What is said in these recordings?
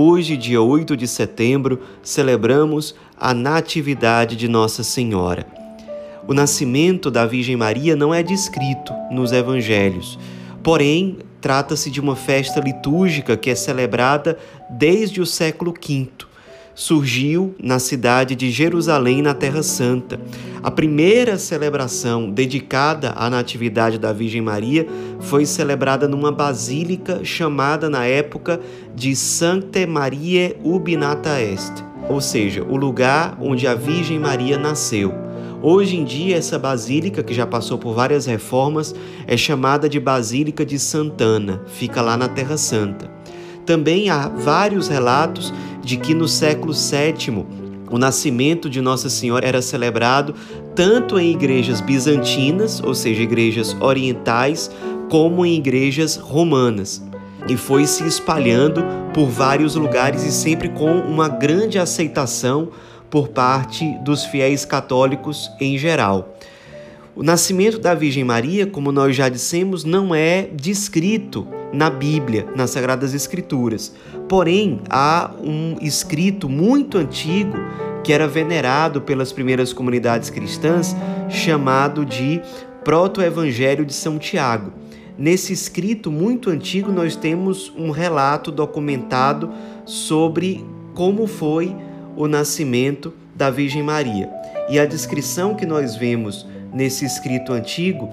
Hoje, dia 8 de setembro, celebramos a Natividade de Nossa Senhora. O nascimento da Virgem Maria não é descrito nos evangelhos, porém, trata-se de uma festa litúrgica que é celebrada desde o século V surgiu na cidade de Jerusalém, na Terra Santa. A primeira celebração dedicada à Natividade da Virgem Maria foi celebrada numa basílica chamada na época de Sancte Mariae Ubinata Est, ou seja, o lugar onde a Virgem Maria nasceu. Hoje em dia, essa basílica, que já passou por várias reformas, é chamada de Basílica de Santana, fica lá na Terra Santa. Também há vários relatos de que no século VII o nascimento de Nossa Senhora era celebrado tanto em igrejas bizantinas, ou seja, igrejas orientais, como em igrejas romanas. E foi se espalhando por vários lugares e sempre com uma grande aceitação por parte dos fiéis católicos em geral. O nascimento da Virgem Maria, como nós já dissemos, não é descrito na Bíblia, nas Sagradas Escrituras. Porém, há um escrito muito antigo que era venerado pelas primeiras comunidades cristãs, chamado de Proto-Evangelho de São Tiago. Nesse escrito muito antigo, nós temos um relato documentado sobre como foi o nascimento da Virgem Maria. E a descrição que nós vemos nesse escrito antigo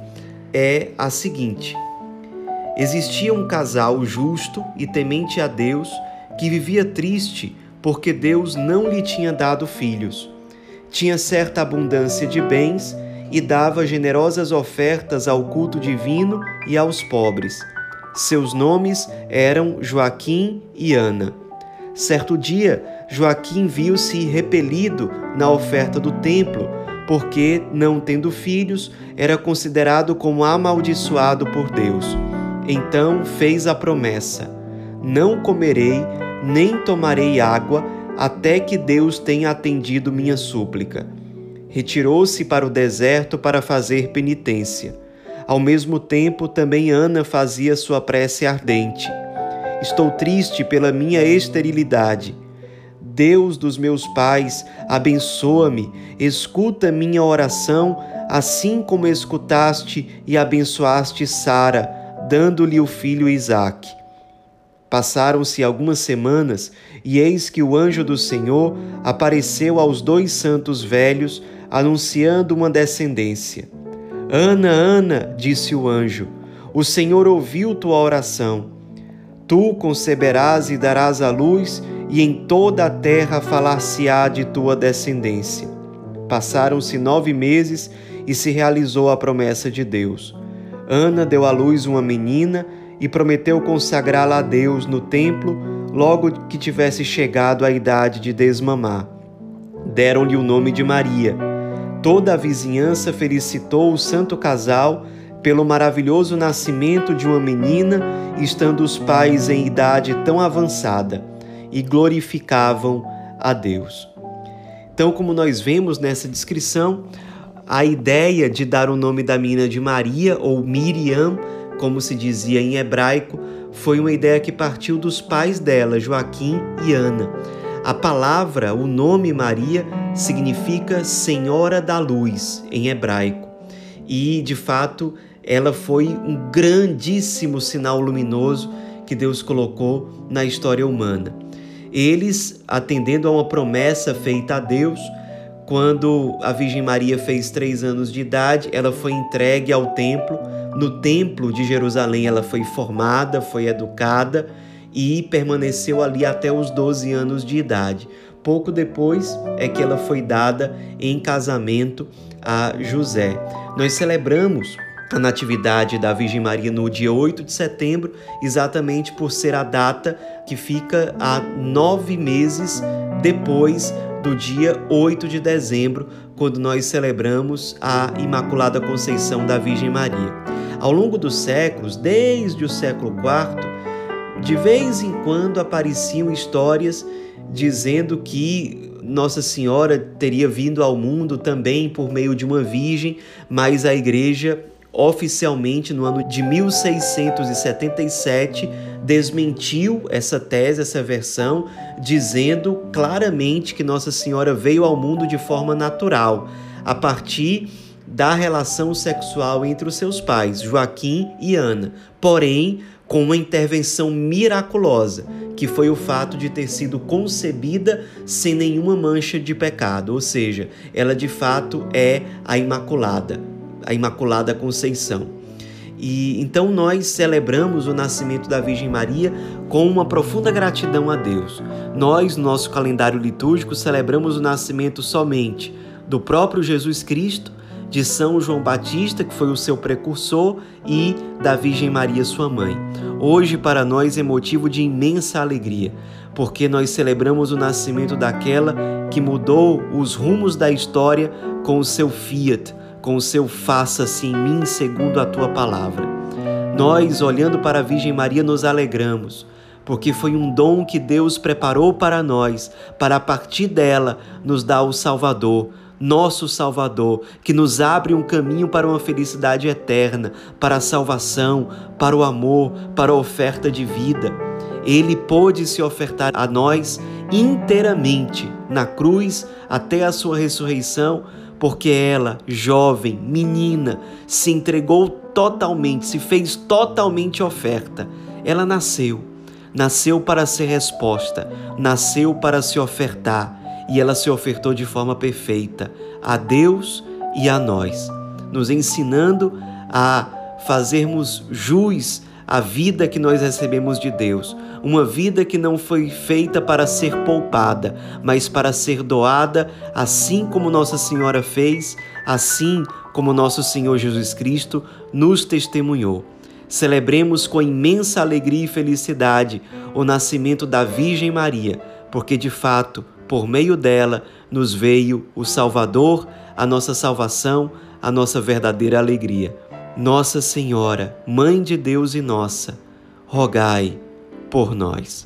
é a seguinte: Existia um casal justo e temente a Deus que vivia triste porque Deus não lhe tinha dado filhos. Tinha certa abundância de bens e dava generosas ofertas ao culto divino e aos pobres. Seus nomes eram Joaquim e Ana. Certo dia, Joaquim viu-se repelido na oferta do templo porque, não tendo filhos, era considerado como amaldiçoado por Deus. Então fez a promessa: Não comerei, nem tomarei água, até que Deus tenha atendido minha súplica. Retirou-se para o deserto para fazer penitência. Ao mesmo tempo, também Ana fazia sua prece ardente. Estou triste pela minha esterilidade Deus dos meus pais, abençoa-me, escuta minha oração, assim como escutaste e abençoaste Sara, dando-lhe o filho Isaque. Passaram-se algumas semanas, e eis que o anjo do Senhor apareceu aos dois santos velhos, anunciando uma descendência. Ana, Ana, disse o anjo, o Senhor ouviu tua oração. Tu conceberás e darás à luz, e em toda a terra falar-se-á de tua descendência. Passaram-se nove meses e se realizou a promessa de Deus. Ana deu à luz uma menina e prometeu consagrá-la a Deus no templo logo que tivesse chegado a idade de desmamar. Deram-lhe o nome de Maria. Toda a vizinhança felicitou o santo casal pelo maravilhoso nascimento de uma menina, estando os pais em idade tão avançada e glorificavam a Deus. Então, como nós vemos nessa descrição, a ideia de dar o nome da menina de Maria ou Miriam, como se dizia em hebraico, foi uma ideia que partiu dos pais dela, Joaquim e Ana. A palavra, o nome Maria, significa Senhora da Luz em hebraico. E, de fato, ela foi um grandíssimo sinal luminoso que Deus colocou na história humana. Eles, atendendo a uma promessa feita a Deus, quando a Virgem Maria fez três anos de idade, ela foi entregue ao templo. No templo de Jerusalém, ela foi formada, foi educada e permaneceu ali até os 12 anos de idade. Pouco depois é que ela foi dada em casamento a José. Nós celebramos a Natividade da Virgem Maria no dia 8 de setembro, exatamente por ser a data que fica a nove meses depois do dia 8 de dezembro, quando nós celebramos a Imaculada Conceição da Virgem Maria. Ao longo dos séculos, desde o século IV, de vez em quando apareciam histórias dizendo que Nossa Senhora teria vindo ao mundo também por meio de uma virgem, mas a igreja oficialmente no ano de 1677 desmentiu essa tese, essa versão, dizendo claramente que Nossa Senhora veio ao mundo de forma natural, a partir da relação sexual entre os seus pais, Joaquim e Ana. Porém, com uma intervenção miraculosa, que foi o fato de ter sido concebida sem nenhuma mancha de pecado, ou seja, ela de fato é a Imaculada, a Imaculada Conceição. E então nós celebramos o nascimento da Virgem Maria com uma profunda gratidão a Deus. Nós, no nosso calendário litúrgico, celebramos o nascimento somente do próprio Jesus Cristo de São João Batista, que foi o seu precursor, e da Virgem Maria, sua mãe. Hoje, para nós, é motivo de imensa alegria, porque nós celebramos o nascimento daquela que mudou os rumos da história com o seu fiat, com o seu faça-se em mim segundo a tua palavra. Nós, olhando para a Virgem Maria, nos alegramos, porque foi um dom que Deus preparou para nós, para a partir dela nos dar o Salvador nosso Salvador, que nos abre um caminho para uma felicidade eterna, para a salvação, para o amor, para a oferta de vida. Ele pôde se ofertar a nós inteiramente na cruz até a sua ressurreição, porque ela, jovem, menina, se entregou totalmente, se fez totalmente oferta. Ela nasceu, nasceu para ser resposta, nasceu para se ofertar. E ela se ofertou de forma perfeita a Deus e a nós, nos ensinando a fazermos jus à vida que nós recebemos de Deus, uma vida que não foi feita para ser poupada, mas para ser doada, assim como Nossa Senhora fez, assim como nosso Senhor Jesus Cristo nos testemunhou. Celebremos com imensa alegria e felicidade o nascimento da Virgem Maria, porque de fato por meio dela nos veio o Salvador, a nossa salvação, a nossa verdadeira alegria. Nossa Senhora, Mãe de Deus e nossa, rogai por nós.